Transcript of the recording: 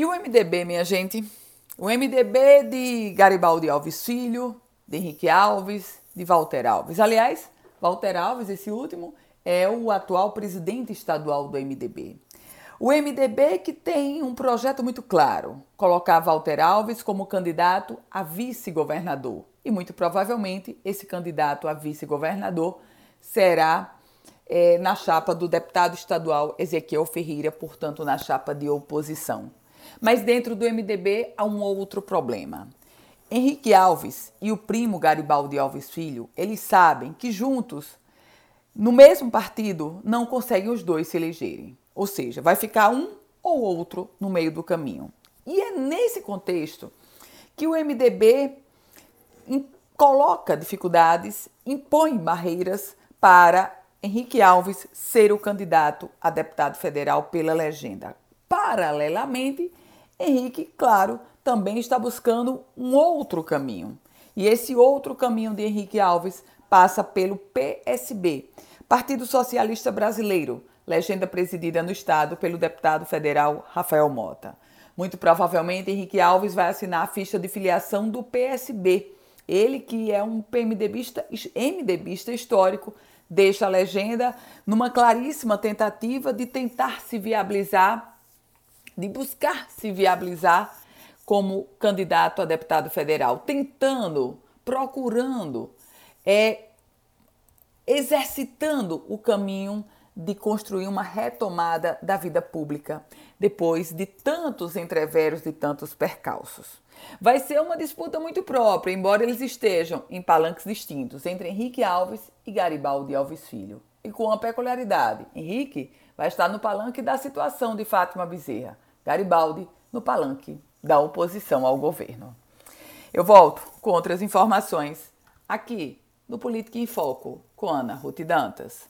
E o MDB, minha gente? O MDB de Garibaldi Alves Filho, de Henrique Alves, de Walter Alves. Aliás, Walter Alves, esse último, é o atual presidente estadual do MDB. O MDB que tem um projeto muito claro: colocar Walter Alves como candidato a vice-governador. E muito provavelmente esse candidato a vice-governador será é, na chapa do deputado estadual Ezequiel Ferreira, portanto, na chapa de oposição. Mas dentro do MDB há um outro problema. Henrique Alves e o primo Garibaldi Alves Filho, eles sabem que juntos, no mesmo partido, não conseguem os dois se elegerem. Ou seja, vai ficar um ou outro no meio do caminho. E é nesse contexto que o MDB coloca dificuldades, impõe barreiras para Henrique Alves ser o candidato a deputado federal pela legenda. Paralelamente, Henrique, claro, também está buscando um outro caminho. E esse outro caminho de Henrique Alves passa pelo PSB, Partido Socialista Brasileiro, legenda presidida no estado pelo deputado federal Rafael Mota. Muito provavelmente Henrique Alves vai assinar a ficha de filiação do PSB. Ele que é um PMDBista, MDBista histórico, deixa a legenda numa claríssima tentativa de tentar se viabilizar de buscar se viabilizar como candidato a deputado federal, tentando, procurando, é, exercitando o caminho de construir uma retomada da vida pública depois de tantos entreveros e tantos percalços. Vai ser uma disputa muito própria, embora eles estejam em palanques distintos entre Henrique Alves e Garibaldi Alves Filho. E com uma peculiaridade: Henrique vai estar no palanque da situação de Fátima Bezerra. Garibaldi no palanque da oposição ao governo. Eu volto com outras informações aqui no Política em Foco com Ana Ruth Dantas.